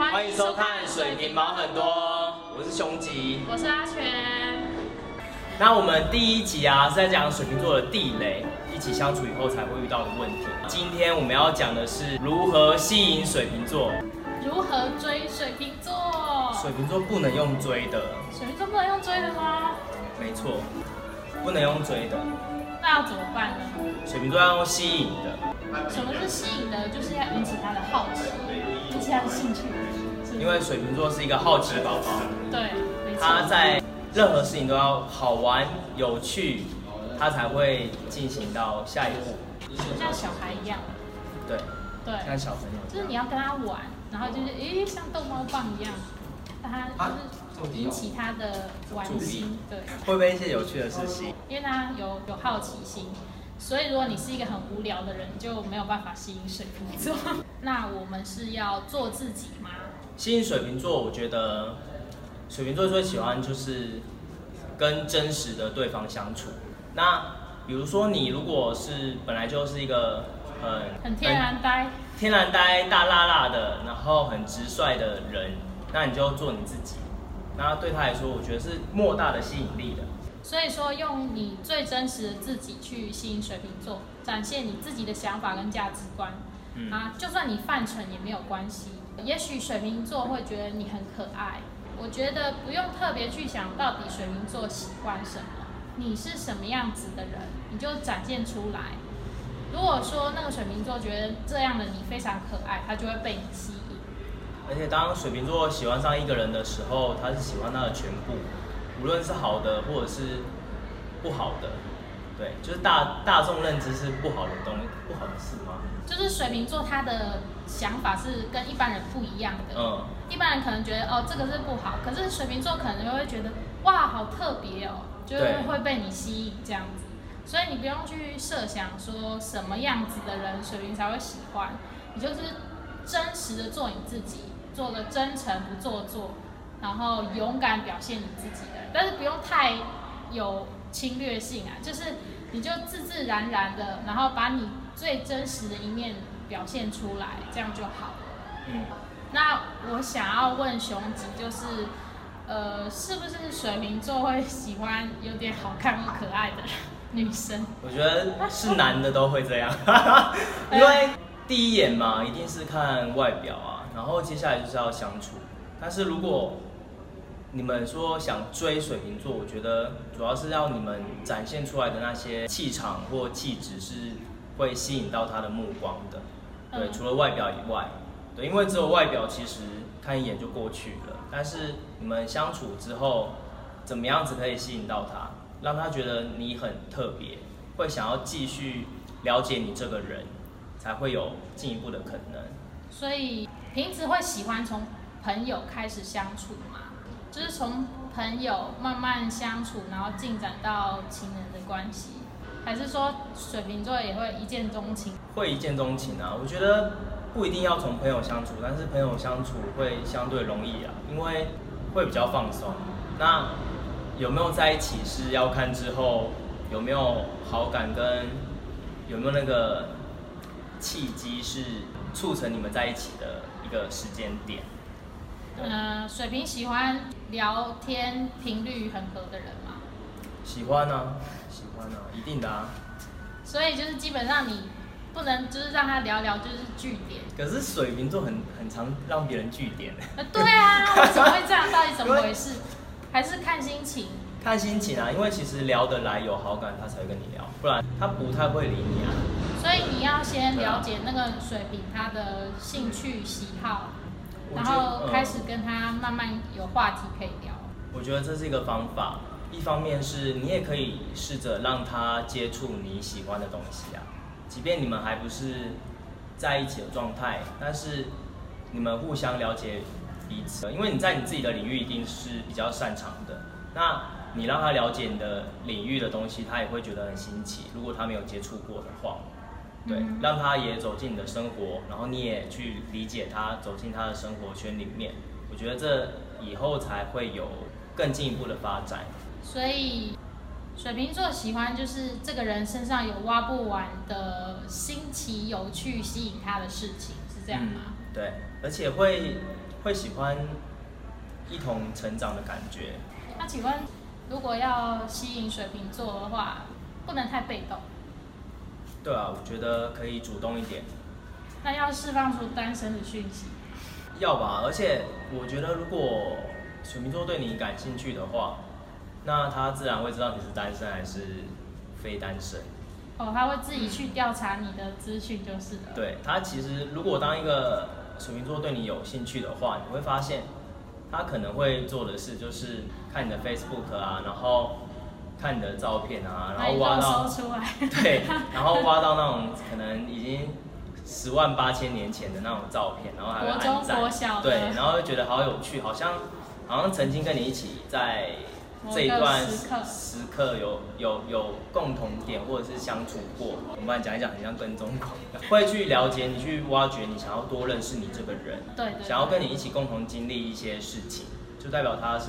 欢迎收看《水瓶毛很多》，我是熊吉，我是阿全。那我们第一集啊是在讲水瓶座的地雷，一起相处以后才会遇到的问题。今天我们要讲的是如何吸引水瓶座。如何追水瓶座？水瓶座不能用追的。水瓶座不能用追的吗？没错，不能用追的。那要怎么办呢？水瓶座要用吸引的。什么是吸引的？就是要引起他的好奇，引起他的兴趣。因为水瓶座是一个好奇宝宝。对。他在任何事情都要好玩、有趣，他才会进行到下一步。像小孩一样。对。对。像小朋友。就是你要跟他玩。然后就是，诶，像逗猫棒一样，让他就是引起他的玩心，对。会不会一些有趣的事情？因为他有有好奇心，所以如果你是一个很无聊的人，就没有办法吸引水瓶座。那我们是要做自己吗？吸引水瓶座，我觉得水瓶座最喜欢就是跟真实的对方相处。那比如说你如果是本来就是一个。很很天然呆，天然呆大辣辣的，然后很直率的人，那你就做你自己，那对他来说，我觉得是莫大的吸引力的。所以说，用你最真实的自己去吸引水瓶座，展现你自己的想法跟价值观，啊，就算你犯蠢也没有关系。也许水瓶座会觉得你很可爱，我觉得不用特别去想到底水瓶座喜欢什么，你是什么样子的人，你就展现出来。如果说那个水瓶座觉得这样的你非常可爱，他就会被你吸引。而且当水瓶座喜欢上一个人的时候，他是喜欢他的全部，无论是好的或者是不好的，对，就是大大众认知是不好的东不好的事吗？就是水瓶座他的想法是跟一般人不一样的。嗯。一般人可能觉得哦这个是不好，可是水瓶座可能又会觉得哇好特别哦，就是会被你吸引这样子。所以你不用去设想说什么样子的人水瓶才会喜欢，你就是真实的做你自己，做的真诚不做作，然后勇敢表现你自己的，但是不用太有侵略性啊，就是你就自自然然的，然后把你最真实的一面表现出来，这样就好了。嗯，那我想要问熊吉，就是呃，是不是水瓶座会喜欢有点好看又可爱的？女生，我觉得是男的都会这样，因为第一眼嘛，一定是看外表啊，然后接下来就是要相处。但是如果你们说想追水瓶座，我觉得主要是要你们展现出来的那些气场或气质是会吸引到他的目光的。对，除了外表以外，对，因为只有外表其实看一眼就过去了，但是你们相处之后，怎么样子可以吸引到他？让他觉得你很特别，会想要继续了解你这个人，才会有进一步的可能。所以平时会喜欢从朋友开始相处吗？就是从朋友慢慢相处，然后进展到情人的关系，还是说水瓶座也会一见钟情？会一见钟情啊！我觉得不一定要从朋友相处，但是朋友相处会相对容易啊，因为会比较放松。那有没有在一起是要看之后有没有好感跟有没有那个契机是促成你们在一起的一个时间点。嗯，水瓶喜欢聊天频率很合的人吗？喜欢啊，喜欢啊，一定的啊。所以就是基本上你不能就是让他聊聊就是据点。可是水瓶座很很常让别人据点。对啊，为什么会这样？到底怎么回事？还是看心情，看心情啊，因为其实聊得来有好感，他才会跟你聊，不然他不太会理你啊。所以你要先了解那个水瓶他的兴趣喜好，然后开始跟他慢慢有话题可以聊。我觉得这是一个方法，一方面是你也可以试着让他接触你喜欢的东西啊，即便你们还不是在一起的状态，但是你们互相了解。彼此，因为你在你自己的领域一定是比较擅长的，那你让他了解你的领域的东西，他也会觉得很新奇。如果他没有接触过的话，对，让他也走进你的生活，然后你也去理解他，走进他的生活圈里面，我觉得这以后才会有更进一步的发展。所以，水瓶座喜欢就是这个人身上有挖不完的新奇、有趣、吸引他的事情，是这样吗？对，而且会。会喜欢一同成长的感觉。那请问，如果要吸引水瓶座的话，不能太被动。对啊，我觉得可以主动一点。那要释放出单身的讯息。要吧，而且我觉得如果水瓶座对你感兴趣的话，那他自然会知道你是单身还是非单身。哦，他会自己去调查你的资讯就是了。对他其实如果当一个水瓶座对你有兴趣的话，你会发现他可能会做的事就是看你的 Facebook 啊，然后看你的照片啊，然后挖到 对，然后挖到那种可能已经。十万八千年前的那种照片，然后还会按赞，对，然后就觉得好有趣，好像好像曾经跟你一起在这一段时刻有有有共同点或者是相处过。我们来讲一讲，很像跟踪狂，会去了解你，去挖掘你，想要多认识你这个人，对，想要跟你一起共同经历一些事情，就代表他是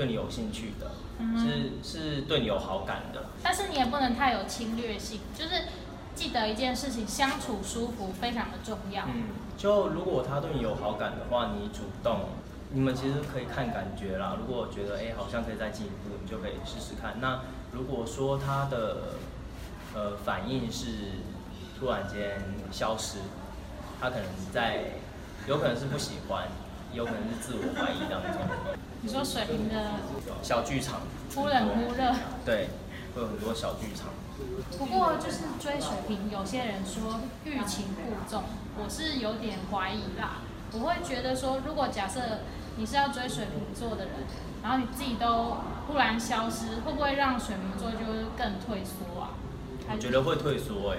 对你有兴趣的，是是对你有好感的。但是你也不能太有侵略性，就是。记得一件事情，相处舒服非常的重要。嗯，就如果他对你有好感的话，你主动，你们其实可以看感觉啦。如果觉得哎好像可以再进一步，你就可以试试看。那如果说他的呃反应是突然间消失，他可能在有可能是不喜欢，有可能是自我怀疑当中。你说水瓶的小剧场，忽冷忽热，对，会有很多小剧场。不过就是追水瓶，有些人说欲擒故纵，我是有点怀疑啦。我会觉得说，如果假设你是要追水瓶座的人，然后你自己都忽然消失，会不会让水瓶座就更退缩啊？我觉得会退缩哎，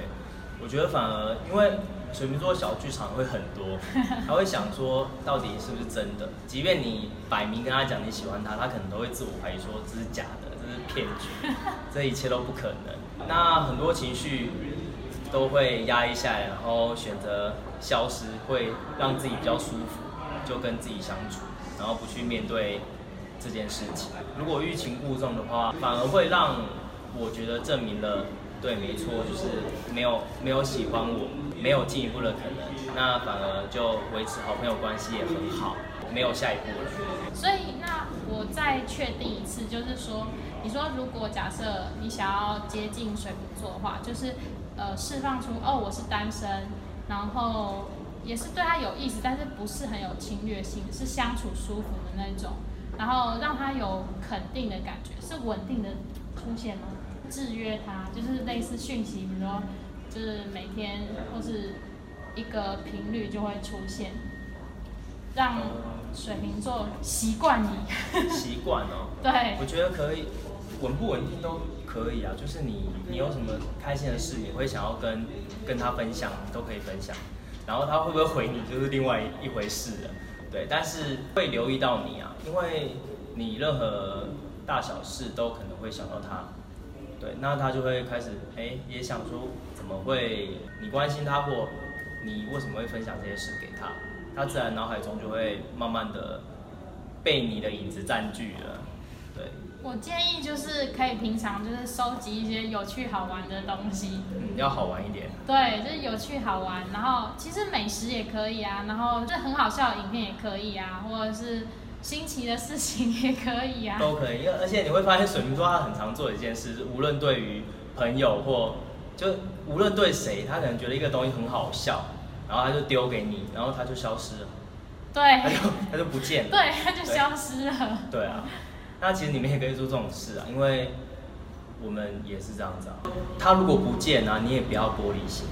我觉得反而因为水瓶座小剧场会很多，他会想说到底是不是真的？即便你摆明跟他讲你喜欢他，他可能都会自我怀疑说这是假的，这是骗局，这一切都不可能。那很多情绪都会压抑下来，然后选择消失，会让自己比较舒服，就跟自己相处，然后不去面对这件事情。如果欲擒故纵的话，反而会让我觉得证明了，对，没错，就是没有没有喜欢我，没有进一步的可能，那反而就维持好朋友关系也很好，没有下一步了。所以那我再确定一次，就是说。你说，如果假设你想要接近水瓶座的话，就是呃释放出哦我是单身，然后也是对他有意思，但是不是很有侵略性，是相处舒服的那种，然后让他有肯定的感觉，是稳定的出现吗？制约他，就是类似讯息，比如说就是每天或是一个频率就会出现，让水瓶座习惯你。习惯哦。对。我觉得可以。稳不稳定都可以啊，就是你你有什么开心的事，你会想要跟跟他分享，都可以分享。然后他会不会回你，就是另外一回事了。对，但是会留意到你啊，因为你任何大小事都可能会想到他。对，那他就会开始哎，也想说怎么会你关心他或你为什么会分享这些事给他，他自然脑海中就会慢慢的被你的影子占据了。对。我建议就是可以平常就是收集一些有趣好玩的东西，嗯，要好玩一点。对，就是有趣好玩，然后其实美食也可以啊，然后就很好笑的影片也可以啊，或者是新奇的事情也可以啊。都可以，因为而且你会发现水瓶座他很常做一件事，是无论对于朋友或就无论对谁，他可能觉得一个东西很好笑，然后他就丢给你，然后他就消失了。对。他就他就不见了。对，他就消失了。对啊。那其实你们也可以做这种事啊，因为我们也是这样子啊。他如果不见啊，你也不要玻璃心。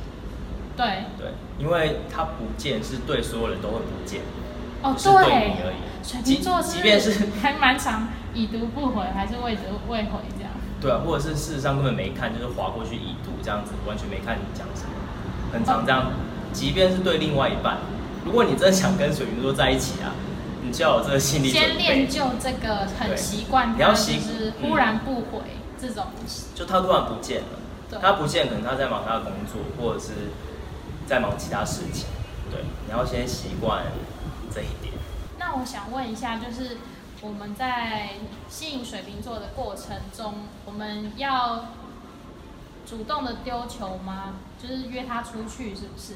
对。对，因为他不见是对所有人都会不见。哦，对。是对你而已。水瓶座是，即便是还蛮长，已读不回，还是未读未回这样。对啊，或者是事实上根本没看，就是划过去已读这样子，完全没看你讲什么，很常这样。即便是对另外一半，如果你真的想跟水瓶座在一起啊。你就要有这个心理先练就这个很习惯，你要就是忽然不回这种。就他突然不见了，他不见可能他在忙他的工作，或者是在忙其他事情。对，你要先习惯这一点。那我想问一下，就是我们在吸引水瓶座的过程中，我们要主动的丢球吗？就是约他出去，是不是？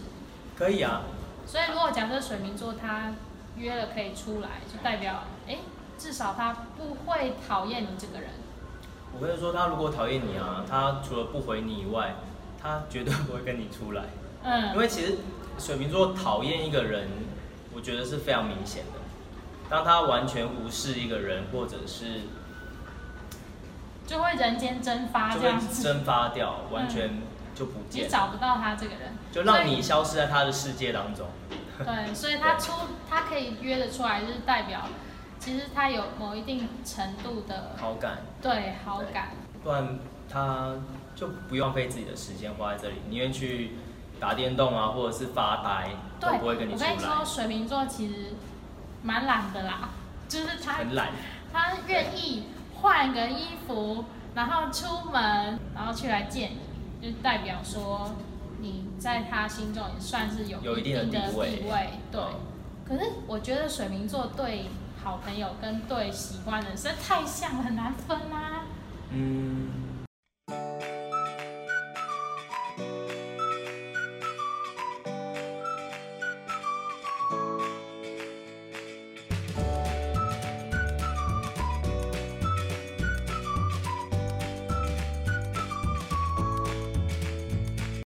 可以啊。所以如果假设水瓶座他。约了可以出来，就代表哎，至少他不会讨厌你这个人。我跟你说，他如果讨厌你啊，他除了不回你以外，他绝对不会跟你出来。嗯。因为其实水瓶座讨厌一个人，我觉得是非常明显的。当他完全无视一个人，或者是就会人间蒸发，这样子。蒸发掉，完全就不见，你找不到他这个人，就让你消失在他的世界当中。对，所以他出他可以约得出来，就是代表其实他有某一定程度的好感，对好感，不然他就不用浪费自己的时间花在这里，宁愿去打电动啊，或者是发呆，都不会跟你出来。我跟你说，水瓶座其实蛮懒的啦，就是他很懒，他愿意换个衣服，然后出门，然后去来见你，就代表说。你在他心中也算是有一定的地位，对。可是我觉得水瓶座对好朋友跟对喜欢的人实在太像了，很难分啊。